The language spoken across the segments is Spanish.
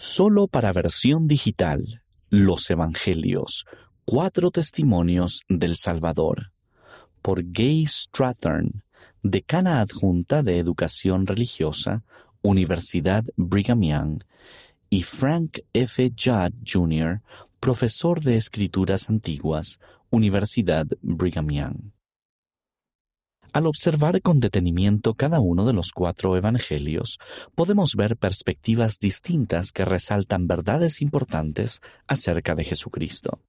Solo para versión digital, Los Evangelios, cuatro testimonios del Salvador, por Gay Strathern, decana adjunta de Educación Religiosa, Universidad Brigham Young, y Frank F. Judd Jr., profesor de Escrituras Antiguas, Universidad Brigham Young. Al observar con detenimiento cada uno de los cuatro evangelios, podemos ver perspectivas distintas que resaltan verdades importantes acerca de Jesucristo.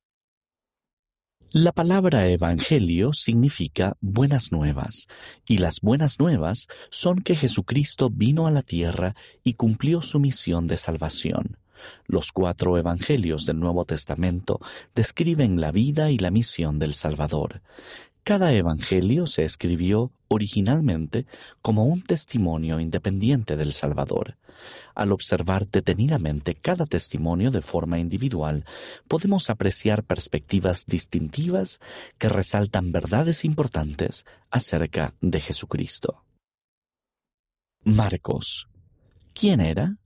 La palabra evangelio significa buenas nuevas, y las buenas nuevas son que Jesucristo vino a la tierra y cumplió su misión de salvación. Los cuatro evangelios del Nuevo Testamento describen la vida y la misión del Salvador. Cada evangelio se escribió originalmente como un testimonio independiente del Salvador. Al observar detenidamente cada testimonio de forma individual, podemos apreciar perspectivas distintivas que resaltan verdades importantes acerca de Jesucristo. Marcos. ¿Quién era?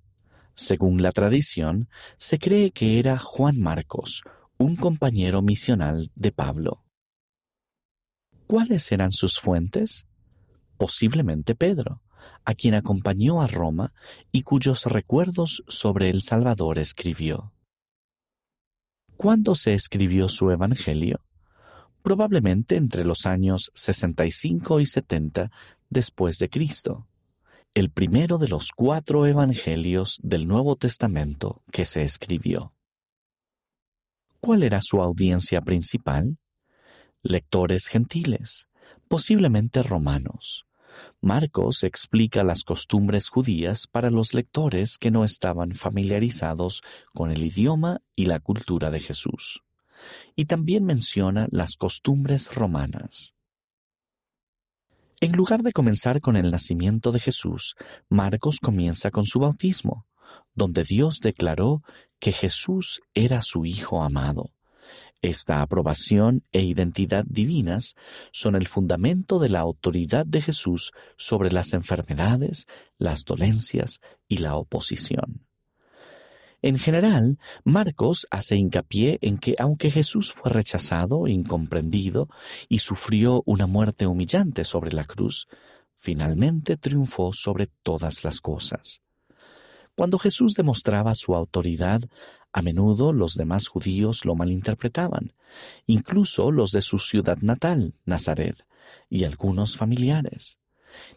Según la tradición, se cree que era Juan Marcos, un compañero misional de Pablo. ¿Cuáles eran sus fuentes? Posiblemente Pedro, a quien acompañó a Roma y cuyos recuerdos sobre el Salvador escribió. ¿Cuándo se escribió su Evangelio? Probablemente entre los años 65 y 70 después de Cristo, el primero de los cuatro Evangelios del Nuevo Testamento que se escribió. ¿Cuál era su audiencia principal? Lectores gentiles, posiblemente romanos. Marcos explica las costumbres judías para los lectores que no estaban familiarizados con el idioma y la cultura de Jesús. Y también menciona las costumbres romanas. En lugar de comenzar con el nacimiento de Jesús, Marcos comienza con su bautismo, donde Dios declaró que Jesús era su Hijo amado esta aprobación e identidad divinas son el fundamento de la autoridad de Jesús sobre las enfermedades, las dolencias y la oposición. En general, Marcos hace hincapié en que aunque Jesús fue rechazado, incomprendido y sufrió una muerte humillante sobre la cruz, finalmente triunfó sobre todas las cosas. Cuando Jesús demostraba su autoridad, a menudo los demás judíos lo malinterpretaban, incluso los de su ciudad natal, Nazaret, y algunos familiares.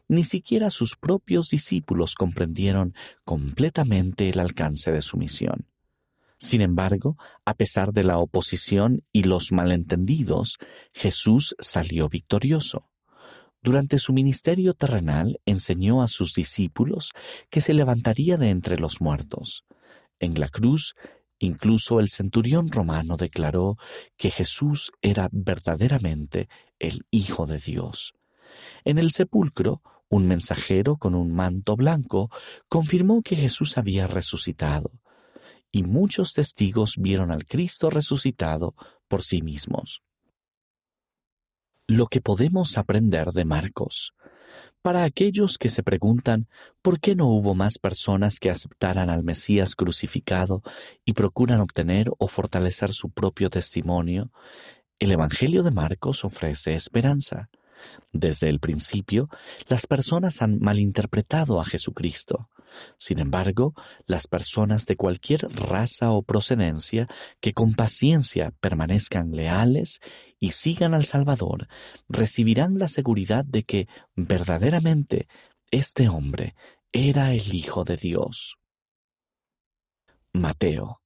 Ni siquiera sus propios discípulos comprendieron completamente el alcance de su misión. Sin embargo, a pesar de la oposición y los malentendidos, Jesús salió victorioso. Durante su ministerio terrenal enseñó a sus discípulos que se levantaría de entre los muertos. En la cruz Incluso el centurión romano declaró que Jesús era verdaderamente el Hijo de Dios. En el sepulcro, un mensajero con un manto blanco confirmó que Jesús había resucitado, y muchos testigos vieron al Cristo resucitado por sí mismos. Lo que podemos aprender de Marcos para aquellos que se preguntan por qué no hubo más personas que aceptaran al Mesías crucificado y procuran obtener o fortalecer su propio testimonio, el Evangelio de Marcos ofrece esperanza. Desde el principio, las personas han malinterpretado a Jesucristo. Sin embargo, las personas de cualquier raza o procedencia que con paciencia permanezcan leales y sigan al Salvador, recibirán la seguridad de que verdaderamente este hombre era el Hijo de Dios. Mateo.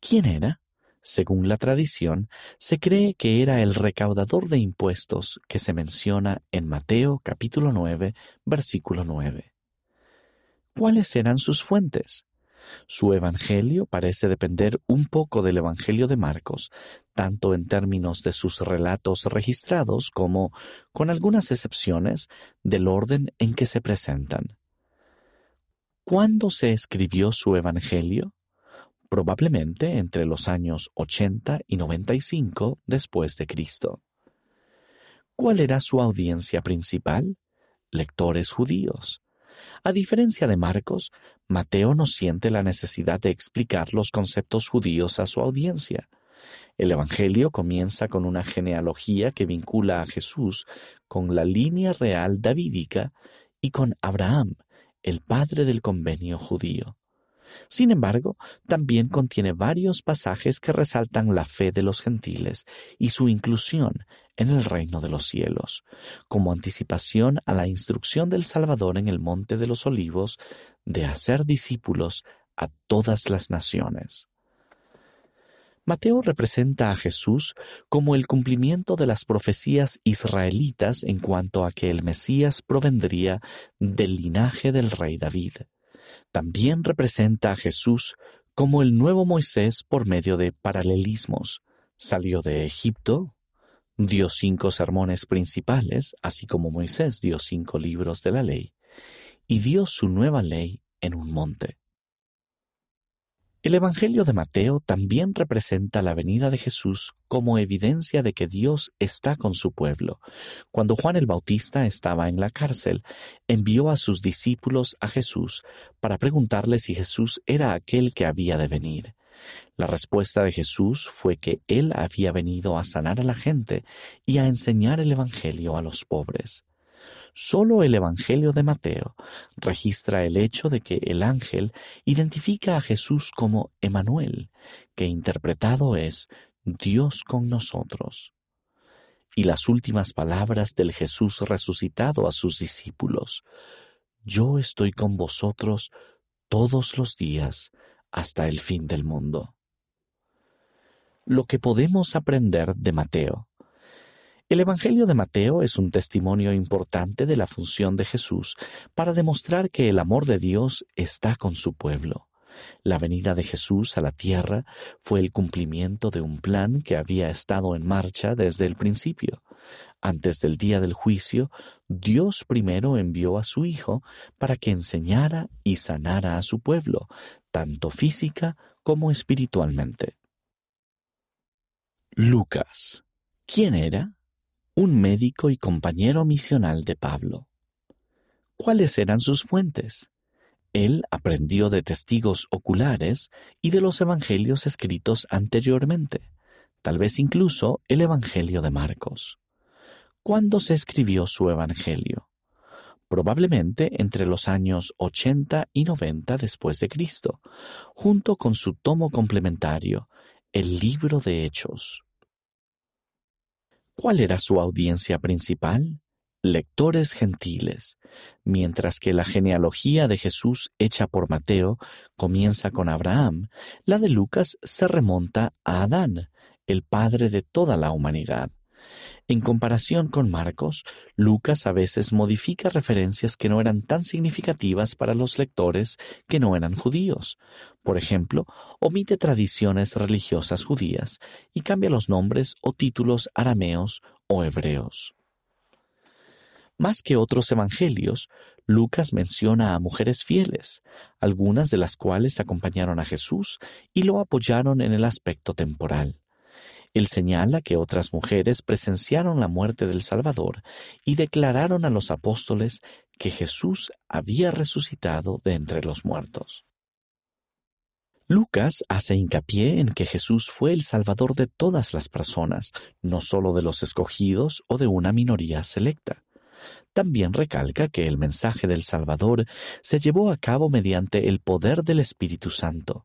¿Quién era? Según la tradición, se cree que era el recaudador de impuestos que se menciona en Mateo capítulo 9, versículo 9. ¿Cuáles eran sus fuentes? Su Evangelio parece depender un poco del Evangelio de Marcos, tanto en términos de sus relatos registrados como, con algunas excepciones, del orden en que se presentan. ¿Cuándo se escribió su Evangelio? Probablemente entre los años 80 y 95 después de Cristo. ¿Cuál era su audiencia principal? Lectores judíos. A diferencia de Marcos, Mateo no siente la necesidad de explicar los conceptos judíos a su audiencia. El Evangelio comienza con una genealogía que vincula a Jesús con la línea real davídica y con Abraham, el padre del convenio judío. Sin embargo, también contiene varios pasajes que resaltan la fe de los gentiles y su inclusión en el reino de los cielos, como anticipación a la instrucción del Salvador en el Monte de los Olivos de hacer discípulos a todas las naciones. Mateo representa a Jesús como el cumplimiento de las profecías israelitas en cuanto a que el Mesías provendría del linaje del rey David. También representa a Jesús como el nuevo Moisés por medio de paralelismos. Salió de Egipto, dio cinco sermones principales, así como Moisés dio cinco libros de la ley, y dio su nueva ley en un monte. El Evangelio de Mateo también representa la venida de Jesús como evidencia de que Dios está con su pueblo. Cuando Juan el Bautista estaba en la cárcel, envió a sus discípulos a Jesús para preguntarle si Jesús era aquel que había de venir. La respuesta de Jesús fue que Él había venido a sanar a la gente y a enseñar el Evangelio a los pobres. Solo el Evangelio de Mateo registra el hecho de que el ángel identifica a Jesús como Emanuel, que interpretado es Dios con nosotros. Y las últimas palabras del Jesús resucitado a sus discípulos, Yo estoy con vosotros todos los días hasta el fin del mundo. Lo que podemos aprender de Mateo el Evangelio de Mateo es un testimonio importante de la función de Jesús para demostrar que el amor de Dios está con su pueblo. La venida de Jesús a la tierra fue el cumplimiento de un plan que había estado en marcha desde el principio. Antes del día del juicio, Dios primero envió a su Hijo para que enseñara y sanara a su pueblo, tanto física como espiritualmente. Lucas. ¿Quién era? Un médico y compañero misional de Pablo. ¿Cuáles eran sus fuentes? Él aprendió de testigos oculares y de los evangelios escritos anteriormente, tal vez incluso el Evangelio de Marcos. ¿Cuándo se escribió su Evangelio? Probablemente entre los años 80 y 90 después de Cristo, junto con su tomo complementario, el Libro de Hechos. ¿Cuál era su audiencia principal? Lectores gentiles, mientras que la genealogía de Jesús hecha por Mateo comienza con Abraham, la de Lucas se remonta a Adán, el padre de toda la humanidad. En comparación con Marcos, Lucas a veces modifica referencias que no eran tan significativas para los lectores que no eran judíos. Por ejemplo, omite tradiciones religiosas judías y cambia los nombres o títulos arameos o hebreos. Más que otros evangelios, Lucas menciona a mujeres fieles, algunas de las cuales acompañaron a Jesús y lo apoyaron en el aspecto temporal. Él señala que otras mujeres presenciaron la muerte del Salvador y declararon a los apóstoles que Jesús había resucitado de entre los muertos. Lucas hace hincapié en que Jesús fue el Salvador de todas las personas, no solo de los escogidos o de una minoría selecta. También recalca que el mensaje del Salvador se llevó a cabo mediante el poder del Espíritu Santo.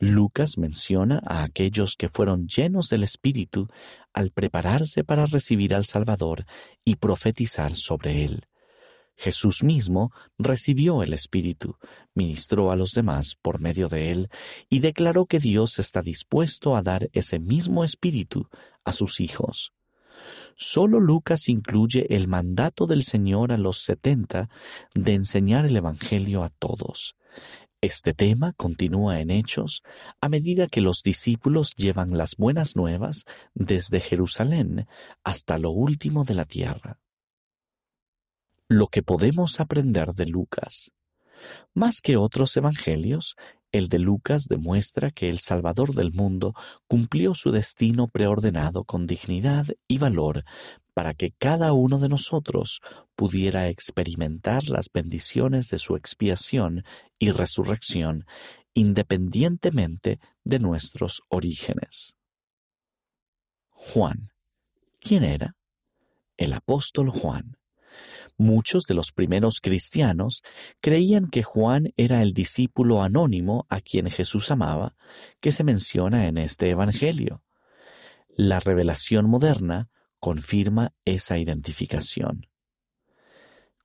Lucas menciona a aquellos que fueron llenos del Espíritu al prepararse para recibir al Salvador y profetizar sobre él. Jesús mismo recibió el Espíritu, ministró a los demás por medio de él y declaró que Dios está dispuesto a dar ese mismo Espíritu a sus hijos. Solo Lucas incluye el mandato del Señor a los setenta de enseñar el Evangelio a todos. Este tema continúa en Hechos a medida que los discípulos llevan las buenas nuevas desde Jerusalén hasta lo último de la tierra. Lo que podemos aprender de Lucas. Más que otros evangelios, el de Lucas demuestra que el Salvador del mundo cumplió su destino preordenado con dignidad y valor para que cada uno de nosotros pudiera experimentar las bendiciones de su expiación y resurrección independientemente de nuestros orígenes. Juan. ¿Quién era? El apóstol Juan. Muchos de los primeros cristianos creían que Juan era el discípulo anónimo a quien Jesús amaba, que se menciona en este Evangelio. La revelación moderna confirma esa identificación.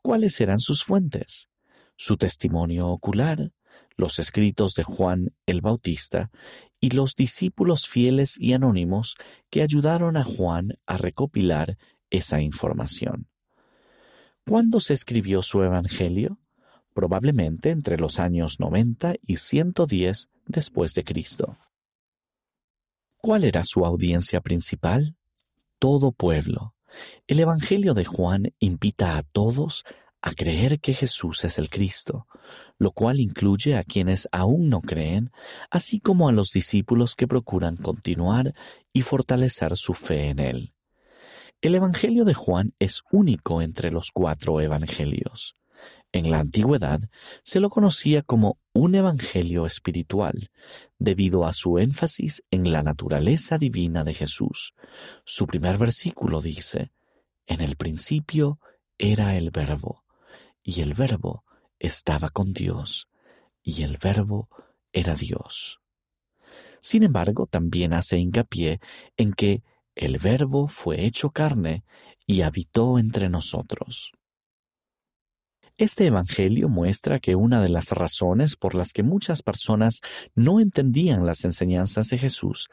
¿Cuáles eran sus fuentes? Su testimonio ocular, los escritos de Juan el Bautista y los discípulos fieles y anónimos que ayudaron a Juan a recopilar esa información. ¿Cuándo se escribió su Evangelio? Probablemente entre los años 90 y 110 después de Cristo. ¿Cuál era su audiencia principal? Todo pueblo. El Evangelio de Juan invita a todos a creer que Jesús es el Cristo, lo cual incluye a quienes aún no creen, así como a los discípulos que procuran continuar y fortalecer su fe en Él. El Evangelio de Juan es único entre los cuatro Evangelios. En la antigüedad se lo conocía como un Evangelio espiritual, debido a su énfasis en la naturaleza divina de Jesús. Su primer versículo dice, En el principio era el Verbo, y el Verbo estaba con Dios, y el Verbo era Dios. Sin embargo, también hace hincapié en que el Verbo fue hecho carne y habitó entre nosotros. Este Evangelio muestra que una de las razones por las que muchas personas no entendían las enseñanzas de Jesús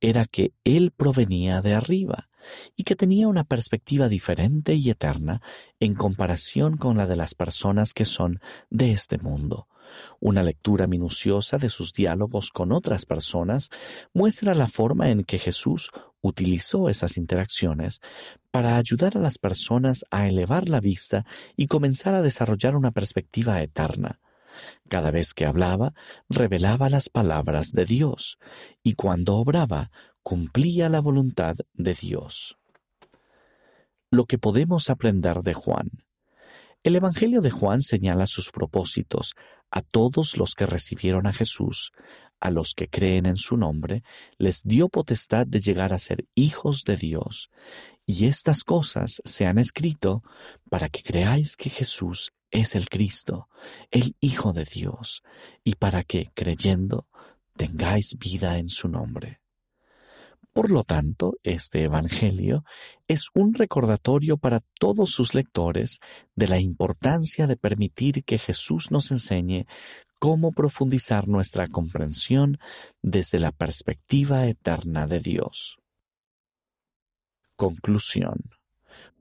era que Él provenía de arriba y que tenía una perspectiva diferente y eterna en comparación con la de las personas que son de este mundo. Una lectura minuciosa de sus diálogos con otras personas muestra la forma en que Jesús utilizó esas interacciones para ayudar a las personas a elevar la vista y comenzar a desarrollar una perspectiva eterna. Cada vez que hablaba, revelaba las palabras de Dios, y cuando obraba, cumplía la voluntad de Dios. Lo que podemos aprender de Juan. El Evangelio de Juan señala sus propósitos a todos los que recibieron a Jesús, a los que creen en su nombre, les dio potestad de llegar a ser hijos de Dios. Y estas cosas se han escrito para que creáis que Jesús es el Cristo, el Hijo de Dios, y para que, creyendo, tengáis vida en su nombre. Por lo tanto, este Evangelio es un recordatorio para todos sus lectores de la importancia de permitir que Jesús nos enseñe cómo profundizar nuestra comprensión desde la perspectiva eterna de Dios. Conclusión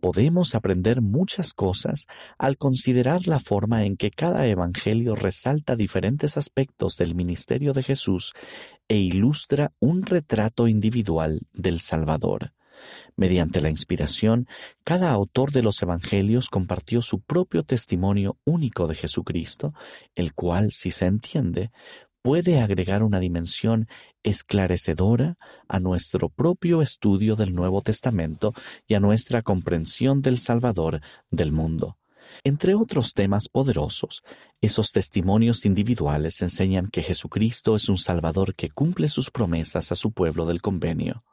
podemos aprender muchas cosas al considerar la forma en que cada evangelio resalta diferentes aspectos del ministerio de Jesús e ilustra un retrato individual del Salvador. Mediante la inspiración, cada autor de los Evangelios compartió su propio testimonio único de Jesucristo, el cual, si se entiende, puede agregar una dimensión esclarecedora a nuestro propio estudio del Nuevo Testamento y a nuestra comprensión del Salvador del mundo. Entre otros temas poderosos, esos testimonios individuales enseñan que Jesucristo es un Salvador que cumple sus promesas a su pueblo del convenio.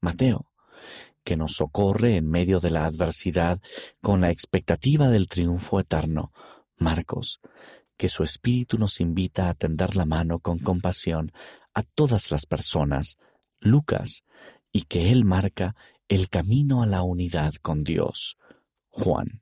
Mateo, que nos socorre en medio de la adversidad con la expectativa del triunfo eterno. Marcos, que su espíritu nos invita a tender la mano con compasión a todas las personas, Lucas, y que Él marca el camino a la unidad con Dios, Juan.